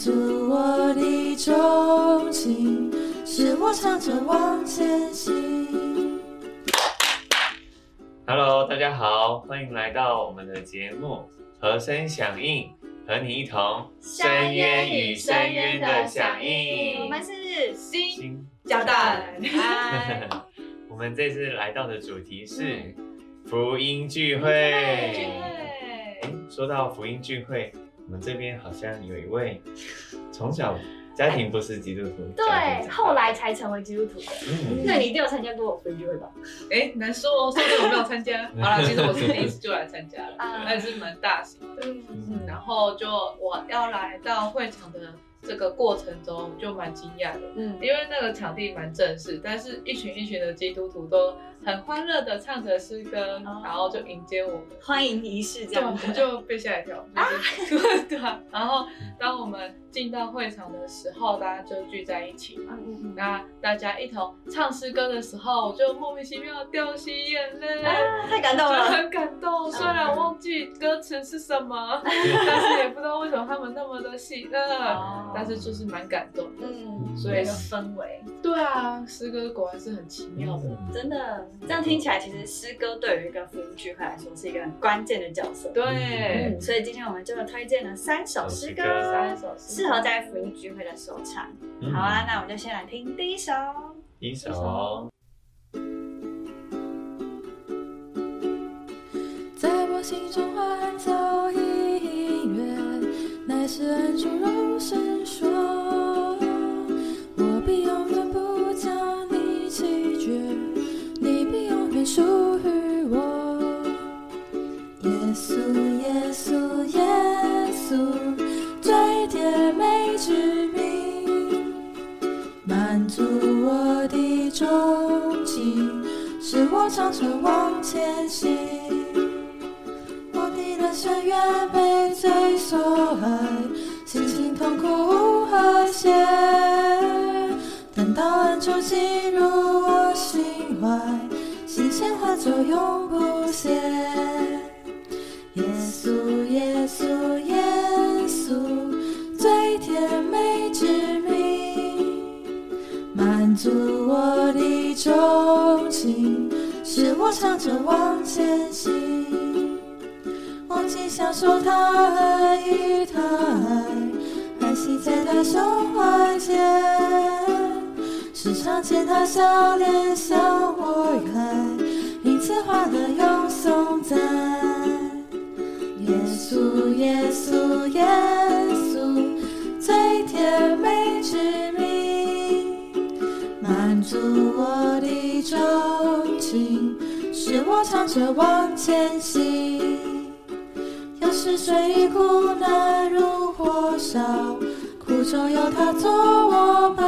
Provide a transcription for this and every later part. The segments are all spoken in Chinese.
足我的钟情，使我唱着往前行。Hello，大家好，欢迎来到我们的节目《和声响应》，和你一同深渊与深渊的响应。我们是新新交蛋，嗨，我们这次来到的主题是嗯福音聚会。说到福音聚会，我们这边好像有一位从小家庭不是基督徒，对，后来才成为基督徒的。嗯那你一定有参加过福音聚会吧？哎，难说哦，说不定我没有参加。好了，其实我是第一次就来参加了，啊那也是蛮大型的。嗯嗯，然后就我要来到会场的这个过程中，就蛮惊讶的，嗯因为那个场地蛮正式，但是一群一群的基督徒都很欢乐的唱着诗歌，哦然后就迎接我们。欢迎仪式这对，样子我。就被吓一跳，就是 对啊。然后当我们进到会场的时候，大家就聚在一起嘛。嗯嗯那大家一同唱诗歌的时候，我就莫名其妙掉起眼泪。啊，太感动就了。很感动，虽然忘记歌词是什么，但是也不知道为什么他们那么的喜乐，哦但是就是蛮感动的。嗯，所以有个氛围，对啊，诗歌果然是很奇妙的。嗯真的这样听起来，其实诗歌对于一个福音聚会来说是一个很关键的角色。对，嗯，所以今天我们就推荐了三首诗歌，三首诗适合在福音聚会的时候唱。嗯好啊，那我们就先来听第一首。第一首在我心中欢奏音乐，乃是恩主使我长程往前行。我的人生原被罪所害，心情痛苦无和谐。等到恩主进入我心怀，新鲜合作永不歇。是，我唱着往前行。忘记享受他爱与他爱，安息在他胸怀间，时常见他笑脸向我开，因此欢乐永颂赞。耶稣，耶稣，耶稣，最甜美之名，满足我的钟情，使我唱着往前行。有时水与苦难如火烧，苦中有他作我伴；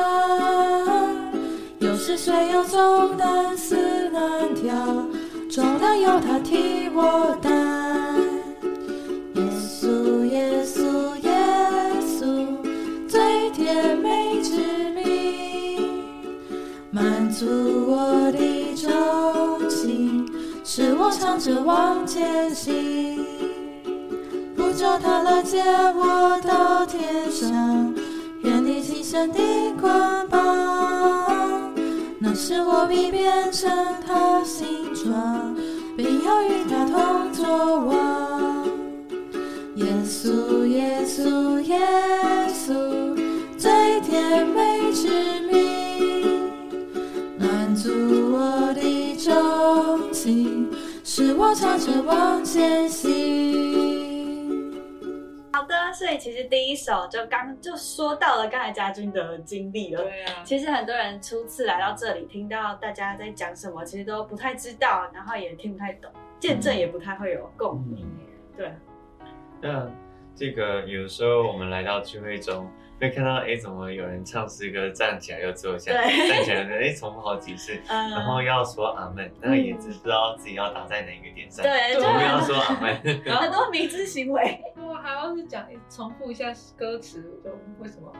有时水有重担似难挑，重量有他替我担。耶稣，耶稣，耶稣，最甜美满足我的衷心，使我唱着往前行。不叫他来接我到天上，远离今生的捆绑。那时我必变成他形状，并要与他同作王。耶稣，耶稣，耶稣，最甜美使我唱着往前行。好的，所以其实第一首就刚就说到了刚才家军的经历了。对啊，其实很多人初次来到这里，听到大家在讲什么，其实都不太知道，然后也听不太懂，见证也不太会有共鸣。对，那这个有时候我们来到聚会中，会看到哎，怎么有人唱诗歌站起来又坐下，站起来哎重复好几次，嗯，然后要说阿门，那也只知道自己要打在哪个点上，对，就我们要说阿门。很多迷之行为。我还要是讲重复一下歌词，就为什么？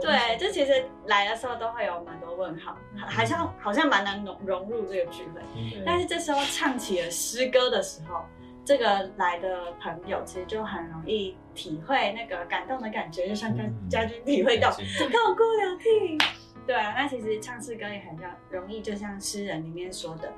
对，就其实来的时候都会有蛮多问号，好像好像蛮难融融入这个聚会。嗯但是这时候唱起了诗歌的时候，这个来的朋友其实就很容易体会那个感动的感觉，就像跟嗯家军体会到，家军就看我哭流涕。对啊，那其实唱诗歌也很容容易，就像诗人里面说的，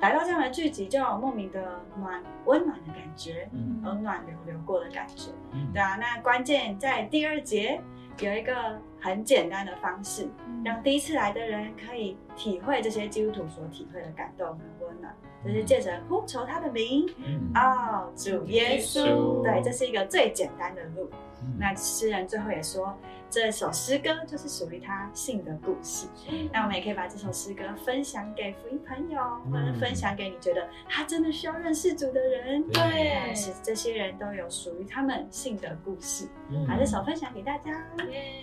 来到这样的剧集，就有莫名的暖温暖的感觉，嗯温暖流流过的感觉。嗯对啊，那关键在第二节有一个很简单的方式，让第一次来的人可以体会这些基督徒所体会的感动和温暖，就是借着呼求他的名，嗯。哦，主耶耶稣，对，这是一个最简单的路。嗯。那诗人最后也说，这首诗歌就是属于他信的故事。那我们也可以把这首诗歌分享给福音朋友，或者分享给你觉得他真的需要认识主的人。对。但是这些人都有属于他们信的故事，嗯。把这首分享给大家。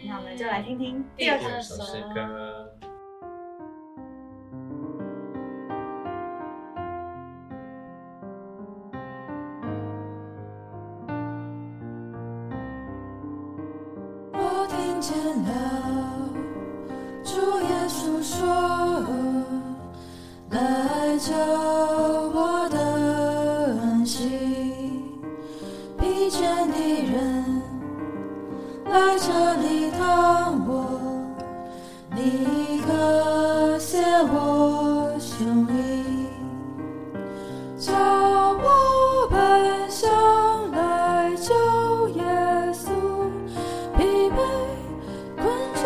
那我们就来听听第二首。诗歌。里躺卧，你可写我胸里，叫我本想来救耶稣。”疲惫、困倦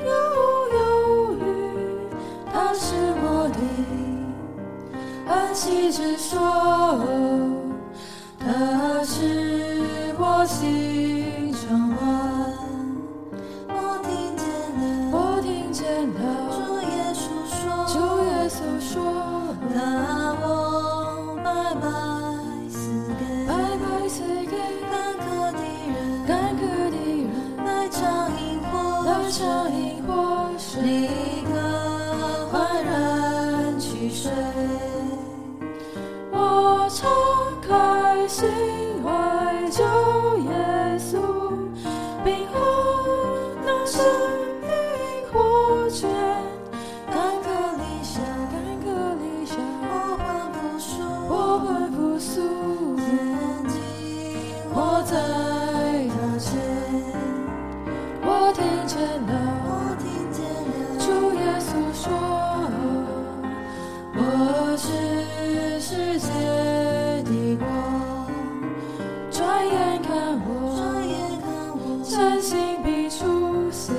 又忧郁，他是我的安息之所，他是我心中。心怀，救耶稣，冰河那生命火泉，干渴理想，干渴理想，我魂复苏，我魂复苏，眼睛活在他前。我听见了，我听见了，主耶稣说，我是世界晨星必出现，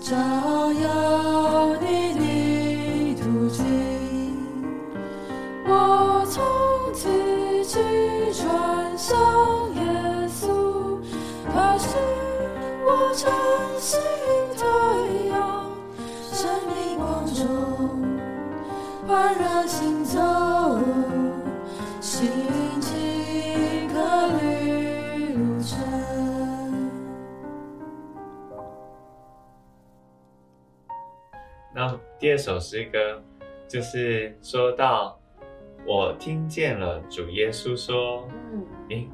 照耀你的途径。我从自己转向耶稣，他是我真心太阳，生命光中焕然行走，第二首诗歌就是说到，我听见了主耶稣说，嗯，诶，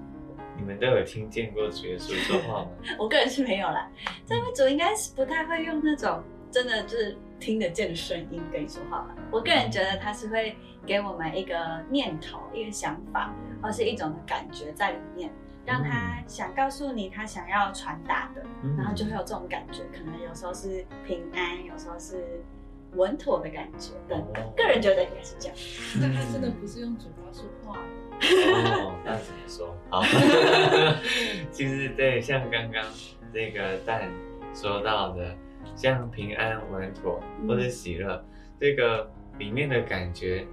你们都有听见过主耶稣说话吗？我个人是没有啦。这位主应该是不太会用那种真的就是听得见的声音跟你说话吧。我个人觉得他是会给我们一个念头、一个想法，或是一种的感觉在里面，让他想告诉你他想要传达的，嗯然后就会有这种感觉。可能有时候是平安，有时候是稳妥的感觉。对，哦个人觉得应该是这样。但他真的不是用嘴巴说话，哦，那怎么说？好，其实对，像刚刚这个蛋说到的，像平安、稳妥嗯或者喜乐，这个里面的感觉，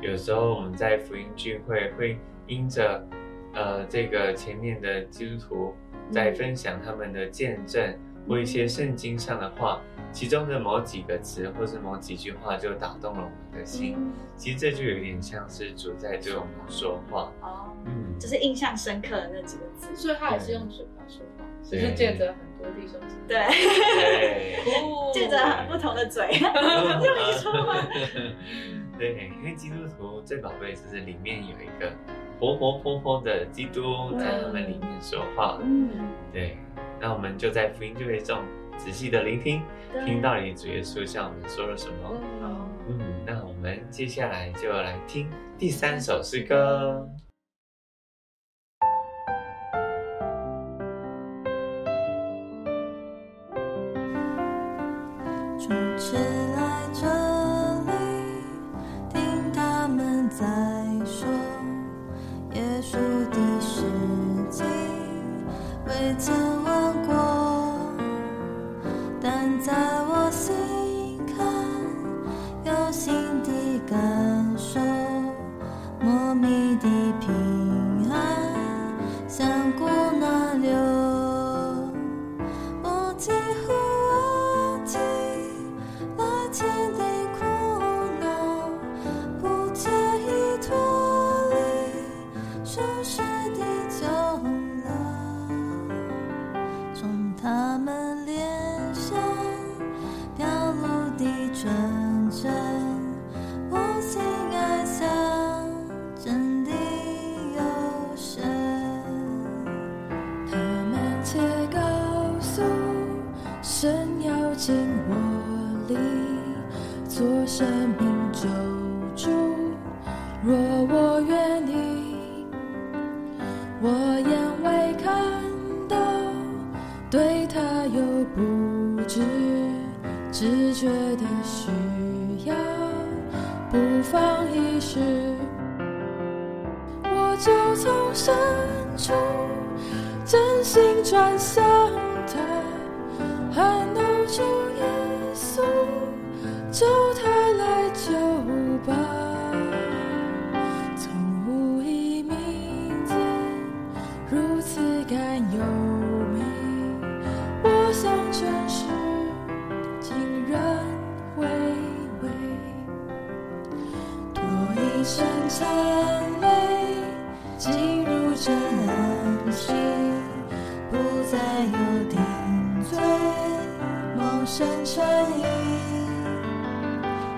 有时候我们在福音聚会会因着呃这个前面的基督徒在分享他们的见证或一些圣经上的话，其中的某几个词或是某几句话就打动了我们的心。嗯其实这就有点像是主在对我们说话。哦，嗯，就是印象深刻的那几个字。所以他也是用嘴巴说话，只对是借着很多弟兄姊妹。对，对。借着不同的嘴，用你说话。对，因为基督徒最宝贝就是里面有一个活活泼泼的基督在他们里面说话。嗯，对，那我们就在福音聚会中仔细的聆听，对听到你主耶稣向我们说了什么。嗯嗯，那我们接下来就来听第三首诗歌。他有不知直觉的需要，不妨一试，我就从深处真心转向他，喊露出耶稣，叫他来救吧。从无一名字如此甘优美，我想全是竟然回味。多一声赞美，进入真心，不再有定罪，梦生诚意。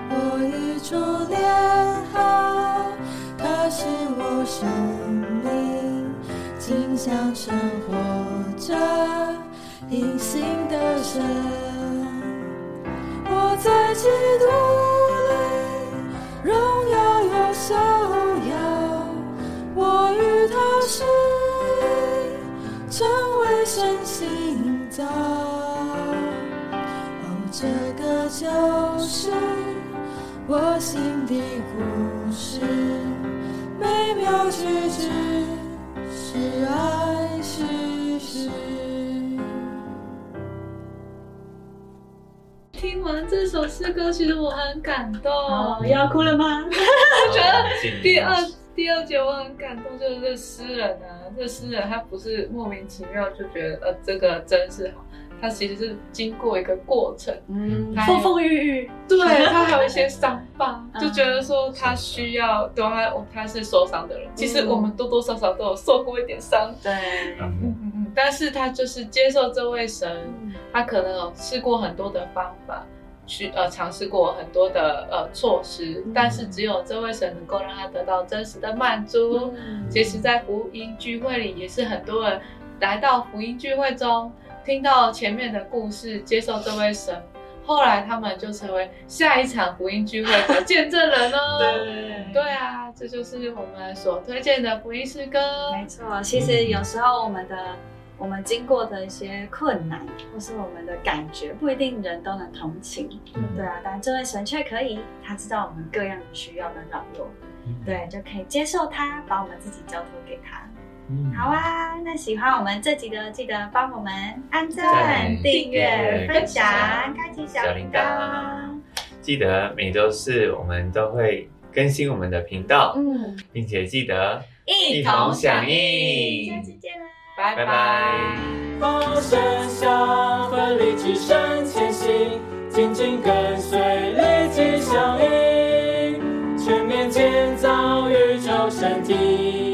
我与初恋合，他是我生命，镜像生活着隐形的神。我在基督里，荣耀又逍遥。我与他是一，成为神心脏。哦，这个就是我心底故事，美妙句句这首诗歌，其实我很感动。哦，要哭了吗？我觉得得第二第二节我很感动，就是这诗人啊，这诗人他不是莫名其妙就觉得呃这个真是好，他其实是经过一个过程，嗯。风风雨雨，对他还有一些伤疤，嗯。就觉得说他需要，对他哦他是受伤的人，其实我们多多少少都有受过一点伤，对，嗯。嗯嗯，但是他就是接受这位神，他可能有试过很多的方法，去呃尝试过很多的呃措施，嗯但是只有这位神能够让他得到真实的满足。嗯其实，在福音聚会里，也是很多人来到福音聚会中，听到前面的故事，接受这位神，后来他们就成为下一场福音聚会的见证人哦。对对啊，这就是我们所推荐的福音诗歌。没错，其实有时候我们的我们经过的一些困难，或是我们的感觉，不一定人都能同情，对啊，但这位神却可以，他知道我们各样的需要跟软弱，对，就可以接受他，把我们自己交托给他。嗯。好啊，那喜欢我们这集的，记得帮我们按赞、订阅、订阅分享、开启小铃铛。记得每周四我们都会更新我们的频道，嗯，并且记得一同响应。下次见啦，拜拜拜。风声响，奋力只身前行，紧紧跟随，立即响应，全面建造宇宙身体。